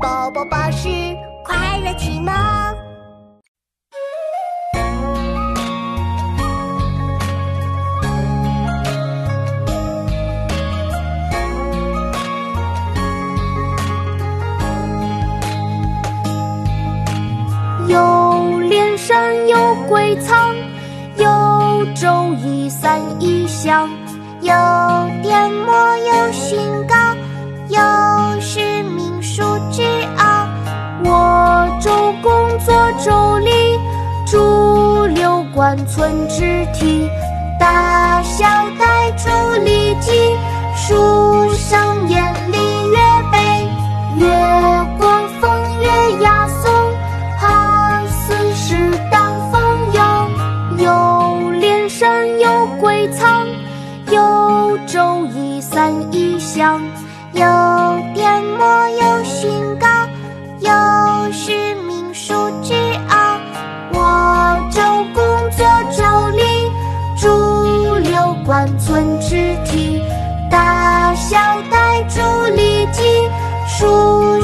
宝宝巴士快乐启蒙。有连山有鬼藏，有周易三异象，有典墨有心周礼，主六官存之体，大小代主礼记，书上言礼乐备，乐官风乐雅颂，好四时当风用。有连山有归藏，有周易三异象，有典墨有训诰，有使公作周礼，主六官存之体，大小代主礼记，书。